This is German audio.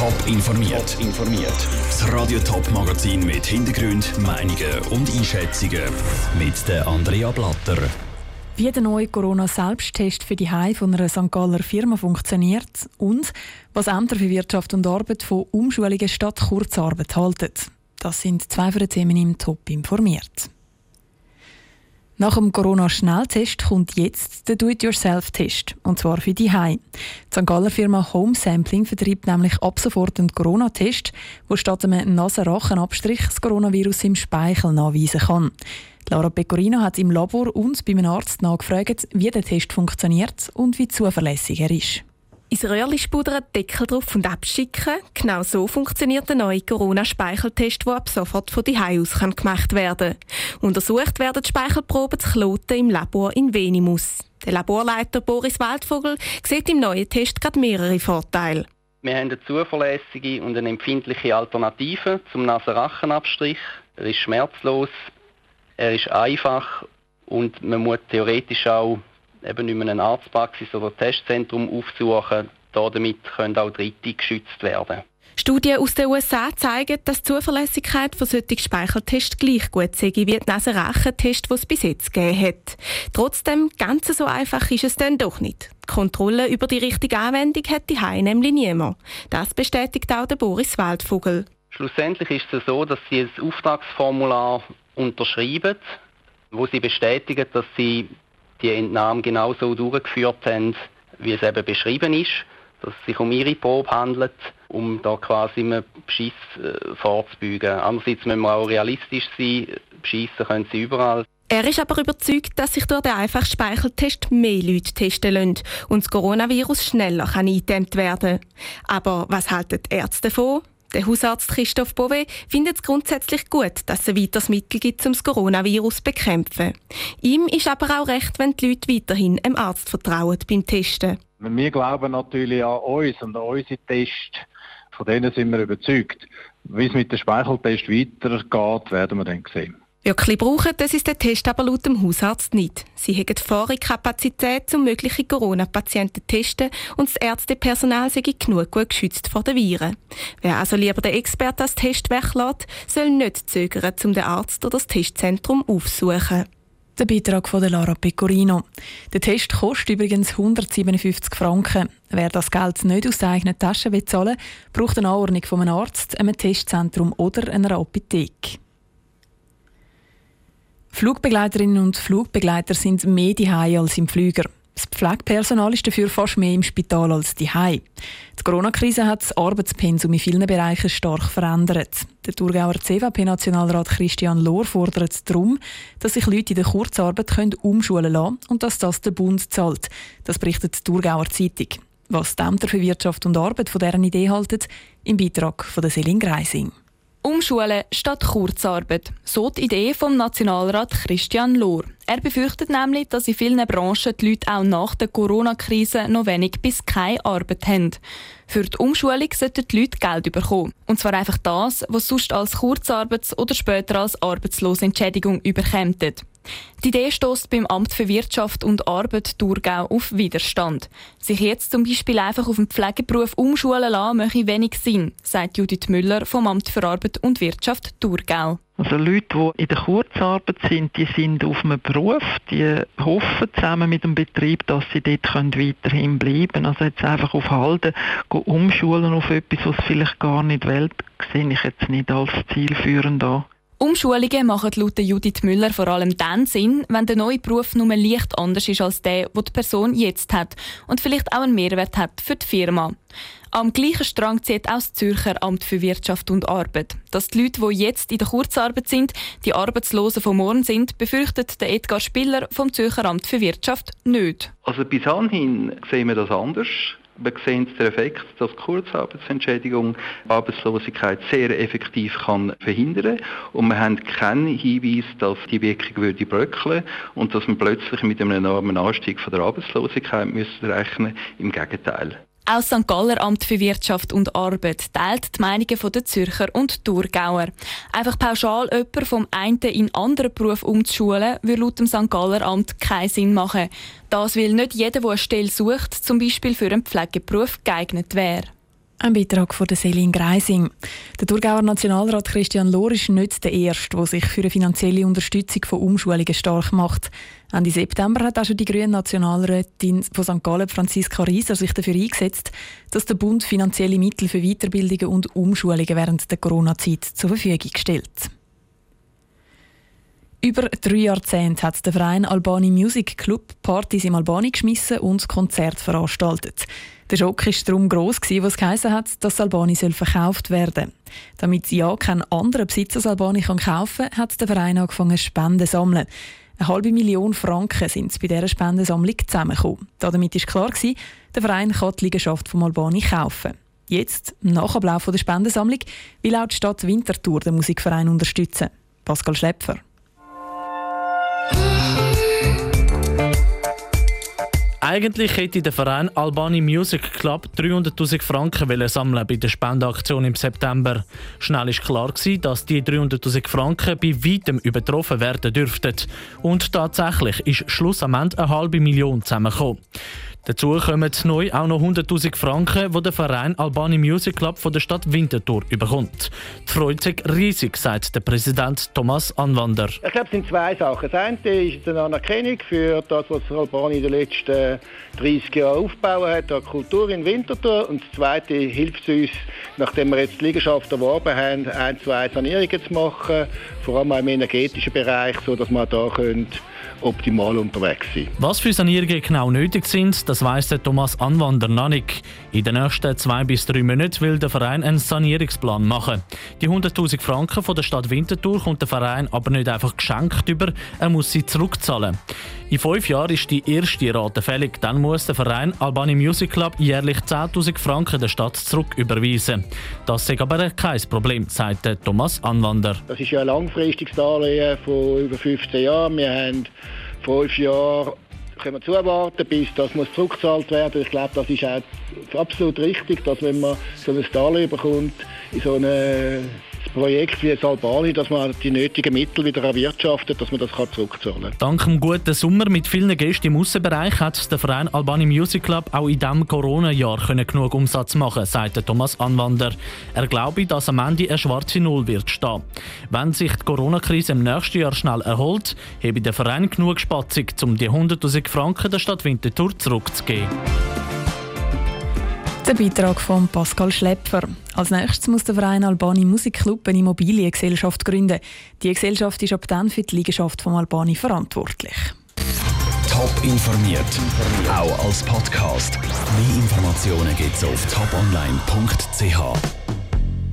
Top informiert. informiert. Das Radio Top Magazin mit Hintergrund, Meinungen und Einschätzungen mit der Andrea Blatter. Wie der neue Corona-Selbsttest für die Hai von einer St. Galler Firma funktioniert und was Ämter für Wirtschaft und Arbeit von Umschulungen statt Kurzarbeit halten. Das sind zwei von den Themen im Top informiert. Nach dem Corona-Schnelltest kommt jetzt der Do-it-yourself-Test, und zwar für die Hai. Die St. Galler Firma Home Sampling vertreibt nämlich ab sofort einen Corona-Test, wo statt einem Nasenrachenabstrich das Coronavirus im Speichel nachweisen kann. Laura Pecorino hat im Labor und bei einem Arzt nachgefragt, wie der Test funktioniert und wie zuverlässig er ist ins Röhrchen spudern, Deckel drauf und abschicken. Genau so funktioniert der neue Corona-Speicheltest, der ab sofort von die aus kann gemacht werden Untersucht werden die Speichelproben zu Kloten im Labor in Venimus. Der Laborleiter Boris Waldvogel sieht im neuen Test gerade mehrere Vorteile. Wir haben eine zuverlässige und eine empfindliche Alternative zum Nasenrachenabstrich. Er ist schmerzlos, er ist einfach und man muss theoretisch auch eben nicht mehr eine Arztpraxis oder Testzentrum aufsuchen. Damit können auch Dritte geschützt werden. Studien aus den USA zeigen, dass die Zuverlässigkeit von solchen Speicheltests gleich gut sei wie die Nasenrachentests, die es bis jetzt gegeben hat. Trotzdem, ganz so einfach ist es dann doch nicht. Die Kontrolle über die richtige Anwendung hat die Hai nämlich niemand. Das bestätigt auch der Boris Waldvogel. Schlussendlich ist es so, dass sie ein Auftragsformular unterschreiben, wo sie bestätigen, dass sie die Entnahme genauso durchgeführt haben, wie es eben beschrieben ist, dass es sich um ihre Probe handelt, um da quasi einen Beschiss äh, vorzubeugen. Andererseits müssen wir auch realistisch sein, beschissen können sie überall. Er ist aber überzeugt, dass sich durch den einfachen Speicheltest mehr Leute testen lassen und das Coronavirus schneller eingedämmt werden kann. Aber was halten die Ärzte davon? Der Hausarzt Christoph Bove findet es grundsätzlich gut, dass es ein weiteres Mittel gibt, um das Coronavirus zu bekämpfen. Ihm ist aber auch recht, wenn die Leute weiterhin dem Arzt vertrauen beim Testen. Wir glauben natürlich an uns und an unsere Tests. Von denen sind wir überzeugt. Wie es mit dem Speicheltest weitergeht, werden wir dann sehen. Wirklich brauchen, das ist der Test aber laut dem Hausarzt nicht. Sie haben vorige Kapazität, um mögliche Corona-Patienten zu testen und das Ärztepersonal sei genug gut geschützt vor den Viren. Wer also lieber den Experten als Test weglässt, soll nicht zögern, um den Arzt oder das Testzentrum aufzusuchen. Der Beitrag von Lara Pecorino. Der Test kostet übrigens 157 Franken. Wer das Geld nicht aus eigenen Tasche bezahlen will, braucht eine Anordnung von einem Arzt, einem Testzentrum oder einer Apotheke. Flugbegleiterinnen und Flugbegleiter sind mehr die als im Flüger. Das Pflegepersonal ist dafür fast mehr im Spital als die Die Corona-Krise hat das Arbeitspensum in vielen Bereichen stark verändert. Der Thurgauer CVP-Nationalrat Christian Lohr fordert darum, dass sich Leute in der Kurzarbeit umschulen lassen und dass das der Bund zahlt. Das berichtet die Thurgauer Zeitung. Was die Ämter für Wirtschaft und Arbeit von deren Idee halten, im Beitrag von der Selin Greising. Umschulen statt Kurzarbeit. So die Idee vom Nationalrat Christian Lohr. Er befürchtet nämlich, dass in vielen Branchen die Leute auch nach der Corona-Krise noch wenig bis keine Arbeit haben. Für die Umschulung sollten die Leute Geld bekommen. Und zwar einfach das, was sonst als Kurzarbeits- oder später als Arbeitslosenentschädigung überkommt. Die Idee stößt beim Amt für Wirtschaft und Arbeit Thurgau auf Widerstand. Sich jetzt zum Beispiel einfach auf den Pflegeberuf umschulen lassen, möchte wenig Sinn, sagt Judith Müller vom Amt für Arbeit und Wirtschaft Thurgau. Also Leute, die in der Kurzarbeit sind, die sind auf einem Beruf, die hoffen zusammen mit dem Betrieb, dass sie dort weiterhin bleiben können. Also jetzt einfach auf Halten, umschulen auf etwas, was vielleicht gar nicht will, sehe ich jetzt nicht als zielführend an. Umschulungen machen laut Judith Müller vor allem dann Sinn, wenn der neue Beruf nur leicht anders ist als der, den die Person jetzt hat und vielleicht auch einen Mehrwert hat für die Firma. Am gleichen Strang zieht auch das Zürcher Amt für Wirtschaft und Arbeit. Dass die Leute, die jetzt in der Kurzarbeit sind, die Arbeitslosen von morgen sind, befürchtet der Edgar Spiller vom Zürcher Amt für Wirtschaft nicht. Also bis anhin sehen wir das anders. Wir sehen den Effekt, dass Kurzarbeitsentschädigung Arbeitslosigkeit sehr effektiv kann verhindern und wir haben keinen Hinweis, dass die Wirkung würde bröckeln und dass man plötzlich mit einem enormen Anstieg von der Arbeitslosigkeit müsste rechnen. Im Gegenteil. Auch das St. Galler Amt für Wirtschaft und Arbeit teilt die Meinungen der Zürcher und Thurgauer. Einfach pauschal jemanden vom einen in anderen Beruf umzuschulen, würde laut dem St. Galler Amt keinen Sinn machen. Das, weil nicht jeder, der eine Stelle sucht, zum Beispiel für einen Pflegeberuf geeignet wäre. Ein Beitrag von Selin Greising. Der Thurgauer Nationalrat Christian Lohr ist nicht der Erste, der sich für eine finanzielle Unterstützung von Umschulungen stark macht. Ende September hat auch schon die grüne Nationalrätin von St. Gallen, Franziska Rieser, sich dafür eingesetzt, dass der Bund finanzielle Mittel für Weiterbildungen und Umschulungen während der Corona-Zeit zur Verfügung stellt. Über drei Jahrzehnte hat der Verein Albani Music Club Partys im Albani geschmissen und Konzerte veranstaltet. Der Schock war darum gross, was geheißen hat, dass Albani verkauft werden soll. Damit ja kein anderer Besitzer Albani kaufen kann, hat der Verein angefangen, Spenden zu sammeln. Eine halbe Million Franken sind bei dieser Spendensammlung zusammengekommen. Damit war klar, der Verein kann die Liegenschaft vom Albani kaufen. Jetzt, nach Ablauf der Spendensammlung, will auch die Stadt Winterthur den Musikverein unterstützen. Pascal Schlepfer. Eigentlich hätte der Verein Albani Music Club 300.000 Franken sammeln bei der Spendeaktion im September. Schnell war klar dass die 300.000 Franken bei weitem übertroffen werden dürften. Und tatsächlich ist Schluss am Ende eine halbe Million zusammengekommen. Dazu kommen neu auch noch 100.000 Franken, die der Verein Albani Music Club von der Stadt Winterthur überkommt. Die Freude sich riesig, sagt der Präsident Thomas Anwander. Ich glaube, es sind zwei Sachen. Das eine ist eine Anerkennung für das, was Albani in den letzten 30 Jahren aufgebaut hat, an Kultur in Winterthur. Und das zweite hilft uns, nachdem wir jetzt die Liegenschaft erworben haben, ein, zwei Sanierungen zu machen, vor allem im energetischen Bereich, sodass wir da können optimal unterwegs sein. Was für Sanierungen genau nötig sind, das weiss der Thomas Anwander noch nicht. In den nächsten zwei bis drei Monaten will der Verein einen Sanierungsplan machen. Die 100.000 Franken von der Stadt Winterthur kommt der Verein aber nicht einfach geschenkt über, er muss sie zurückzahlen. In fünf Jahren ist die erste Rate fällig. Dann muss der Verein Albani Music Club jährlich 10.000 Franken der Stadt zurücküberweisen. Das ist aber kein Problem, sagt Thomas Anwander. Das ist ja ein langfristiges Darlehen von über 15 Jahren. Wir haben fünf Jahre können wir zuwarten, bis das muss zurückgezahlt werden. Ich glaube, das ist auch absolut richtig, dass wenn man so ein Darlehen bekommt, in so eine Projekt wie das Albani, dass man die nötigen Mittel wieder erwirtschaftet, dass man das zurückzahlen kann. Dank dem guten Sommer mit vielen Gästen im Aussenbereich hat der Verein Albani Music Club auch in diesem Corona-Jahr genug Umsatz machen sagt Thomas Anwander. Er glaube, dass am Ende eine schwarze Null wird stehen. Wenn sich die Corona-Krise im nächsten Jahr schnell erholt, habe der Verein genug Spatzung, um die 100'000 Franken der Stadt Winterthur zurückzugeben. Der Beitrag von Pascal Schlepper. Als nächstes muss der Verein Albani Musikclub eine Immobiliengesellschaft gründen. Die Gesellschaft ist ab dann für die Liegenschaft von Albani verantwortlich. Top informiert, auch als Podcast. Mehr Informationen gibt es auf toponline.ch.